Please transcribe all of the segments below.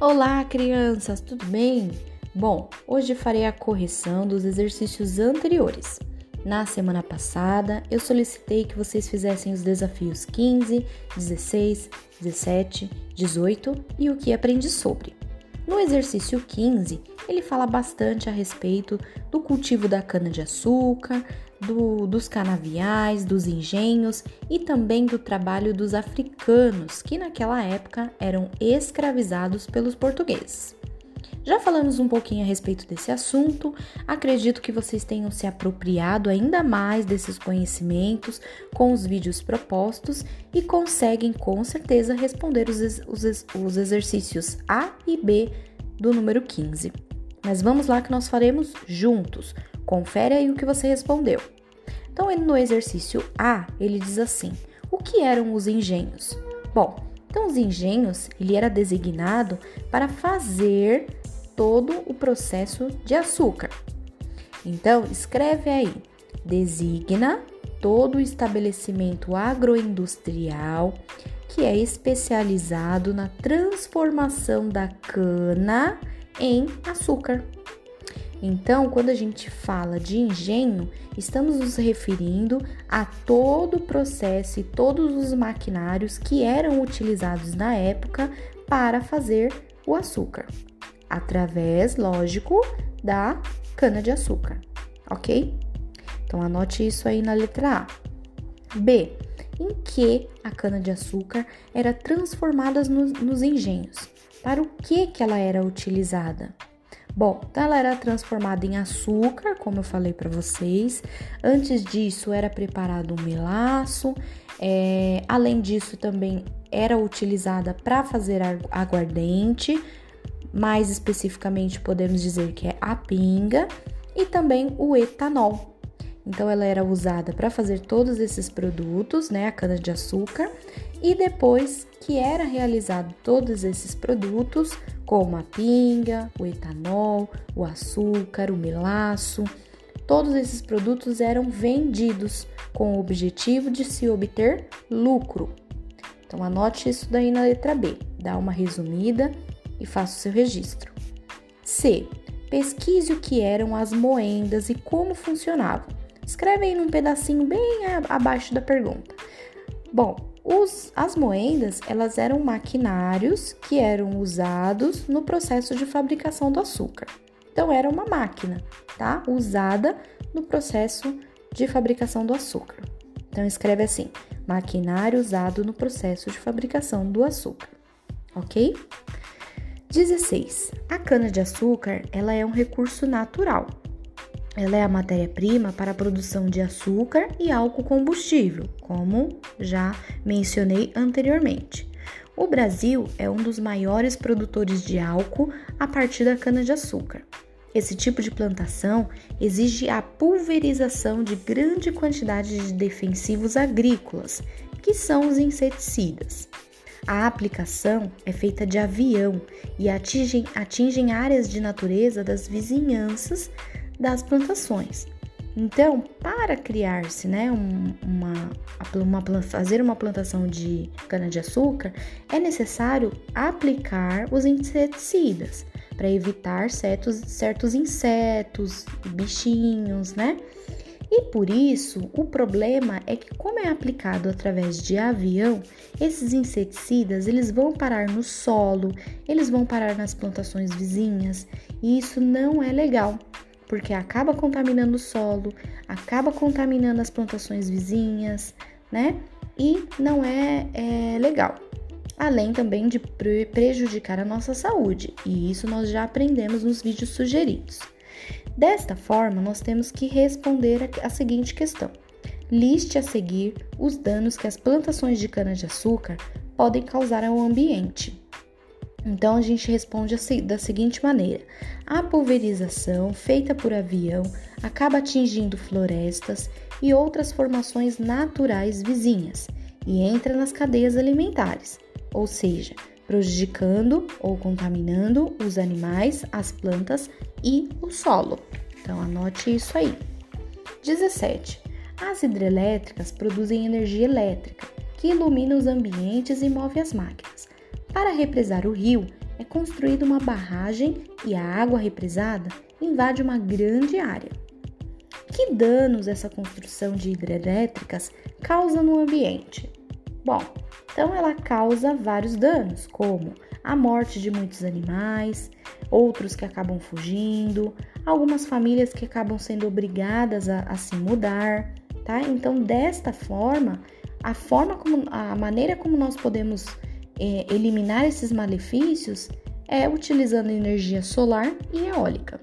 Olá, crianças, tudo bem? Bom, hoje farei a correção dos exercícios anteriores. Na semana passada, eu solicitei que vocês fizessem os desafios 15, 16, 17, 18 e o que aprendi sobre. No exercício 15, ele fala bastante a respeito do cultivo da cana-de-açúcar, do, dos canaviais, dos engenhos e também do trabalho dos africanos, que naquela época eram escravizados pelos portugueses. Já falamos um pouquinho a respeito desse assunto, acredito que vocês tenham se apropriado ainda mais desses conhecimentos com os vídeos propostos e conseguem com certeza responder os, os, os exercícios A e B do número 15. Mas vamos lá que nós faremos juntos. Confere aí o que você respondeu. Então, no exercício A, ele diz assim: O que eram os engenhos? Bom, então os engenhos, ele era designado para fazer todo o processo de açúcar. Então, escreve aí: designa todo o estabelecimento agroindustrial que é especializado na transformação da cana em açúcar. Então, quando a gente fala de engenho, estamos nos referindo a todo o processo e todos os maquinários que eram utilizados na época para fazer o açúcar, através, lógico, da cana-de-açúcar, ok? Então, anote isso aí na letra A. B. Em que a cana-de-açúcar era transformada nos, nos engenhos? Para o que, que ela era utilizada? Bom, então ela era transformada em açúcar, como eu falei para vocês. Antes disso, era preparado um melaço. É, além disso, também era utilizada para fazer aguardente. Mais especificamente, podemos dizer que é a pinga e também o etanol. Então, ela era usada para fazer todos esses produtos, né, a cana de açúcar, e depois que era realizado todos esses produtos, como a pinga, o etanol, o açúcar, o melaço, todos esses produtos eram vendidos com o objetivo de se obter lucro. Então anote isso daí na letra B, dá uma resumida e faça o seu registro. C. Pesquise o que eram as moendas e como funcionavam. Escreve aí num pedacinho bem abaixo da pergunta. Bom, os, as moendas elas eram maquinários que eram usados no processo de fabricação do açúcar. Então era uma máquina, tá? Usada no processo de fabricação do açúcar. Então escreve assim: maquinário usado no processo de fabricação do açúcar. OK? 16. A cana de açúcar, ela é um recurso natural ela é a matéria-prima para a produção de açúcar e álcool combustível, como já mencionei anteriormente. O Brasil é um dos maiores produtores de álcool a partir da cana-de-açúcar. Esse tipo de plantação exige a pulverização de grande quantidade de defensivos agrícolas, que são os inseticidas. A aplicação é feita de avião e atingem, atingem áreas de natureza das vizinhanças das plantações. Então, para criar-se, né, uma, uma, fazer uma plantação de cana-de-açúcar, é necessário aplicar os inseticidas para evitar certos, certos insetos, bichinhos, né? E por isso, o problema é que como é aplicado através de avião, esses inseticidas, eles vão parar no solo, eles vão parar nas plantações vizinhas, e isso não é legal porque acaba contaminando o solo, acaba contaminando as plantações vizinhas, né? E não é, é legal. Além também de prejudicar a nossa saúde, e isso nós já aprendemos nos vídeos sugeridos. Desta forma, nós temos que responder a seguinte questão: liste a seguir os danos que as plantações de cana-de-açúcar podem causar ao ambiente. Então a gente responde da seguinte maneira: a pulverização feita por avião acaba atingindo florestas e outras formações naturais vizinhas e entra nas cadeias alimentares, ou seja, prejudicando ou contaminando os animais, as plantas e o solo. Então anote isso aí. 17. As hidrelétricas produzem energia elétrica que ilumina os ambientes e move as máquinas. Para represar o rio, é construída uma barragem e a água represada invade uma grande área. Que danos essa construção de hidrelétricas causa no ambiente? Bom, então ela causa vários danos, como a morte de muitos animais, outros que acabam fugindo, algumas famílias que acabam sendo obrigadas a, a se mudar, tá? Então, desta forma, a forma como a maneira como nós podemos é, eliminar esses malefícios é utilizando energia solar e eólica.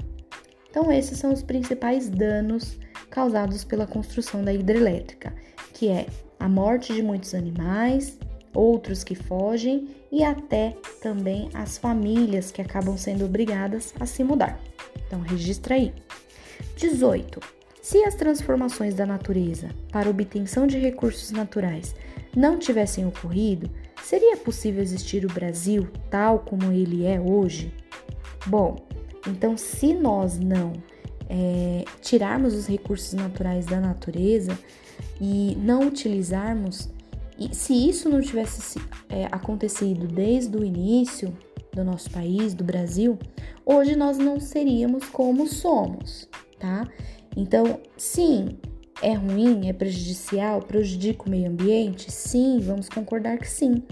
Então, esses são os principais danos causados pela construção da hidrelétrica, que é a morte de muitos animais, outros que fogem e até também as famílias que acabam sendo obrigadas a se mudar. Então, registra aí. 18. Se as transformações da natureza para obtenção de recursos naturais não tivessem ocorrido, seria possível existir o Brasil tal como ele é hoje? Bom, então se nós não é, tirarmos os recursos naturais da natureza e não utilizarmos, e se isso não tivesse é, acontecido desde o início do nosso país, do Brasil, hoje nós não seríamos como somos, tá? Então, sim, é ruim, é prejudicial, prejudica o meio ambiente? Sim, vamos concordar que sim.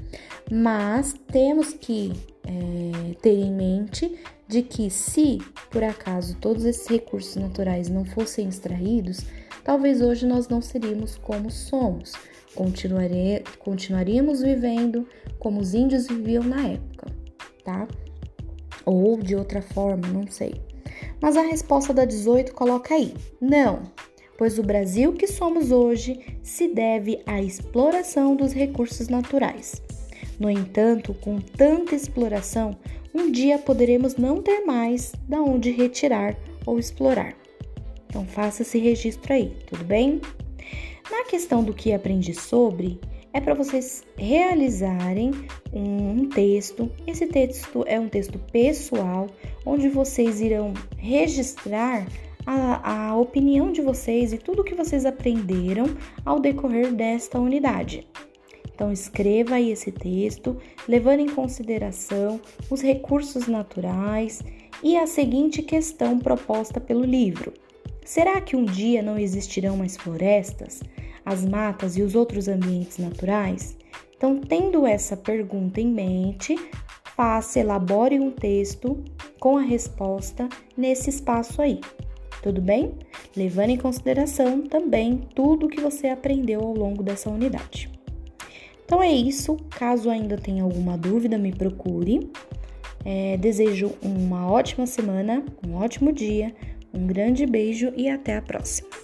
Mas temos que é, ter em mente de que se por acaso todos esses recursos naturais não fossem extraídos, talvez hoje nós não seríamos como somos. Continuare, continuaríamos vivendo como os índios viviam na época, tá? Ou de outra forma, não sei. Mas a resposta da 18 coloca aí: não, pois o Brasil que somos hoje se deve à exploração dos recursos naturais. No entanto, com tanta exploração, um dia poderemos não ter mais da onde retirar ou explorar. Então faça esse registro aí, tudo bem? Na questão do que aprendi sobre, é para vocês realizarem um texto. Esse texto é um texto pessoal, onde vocês irão registrar a, a opinião de vocês e tudo que vocês aprenderam ao decorrer desta unidade. Então, escreva aí esse texto, levando em consideração os recursos naturais e a seguinte questão proposta pelo livro: Será que um dia não existirão mais florestas, as matas e os outros ambientes naturais? Então, tendo essa pergunta em mente, faça, elabore um texto com a resposta nesse espaço aí tudo bem? Levando em consideração também tudo que você aprendeu ao longo dessa unidade. Então é isso. Caso ainda tenha alguma dúvida, me procure. É, desejo uma ótima semana, um ótimo dia, um grande beijo e até a próxima.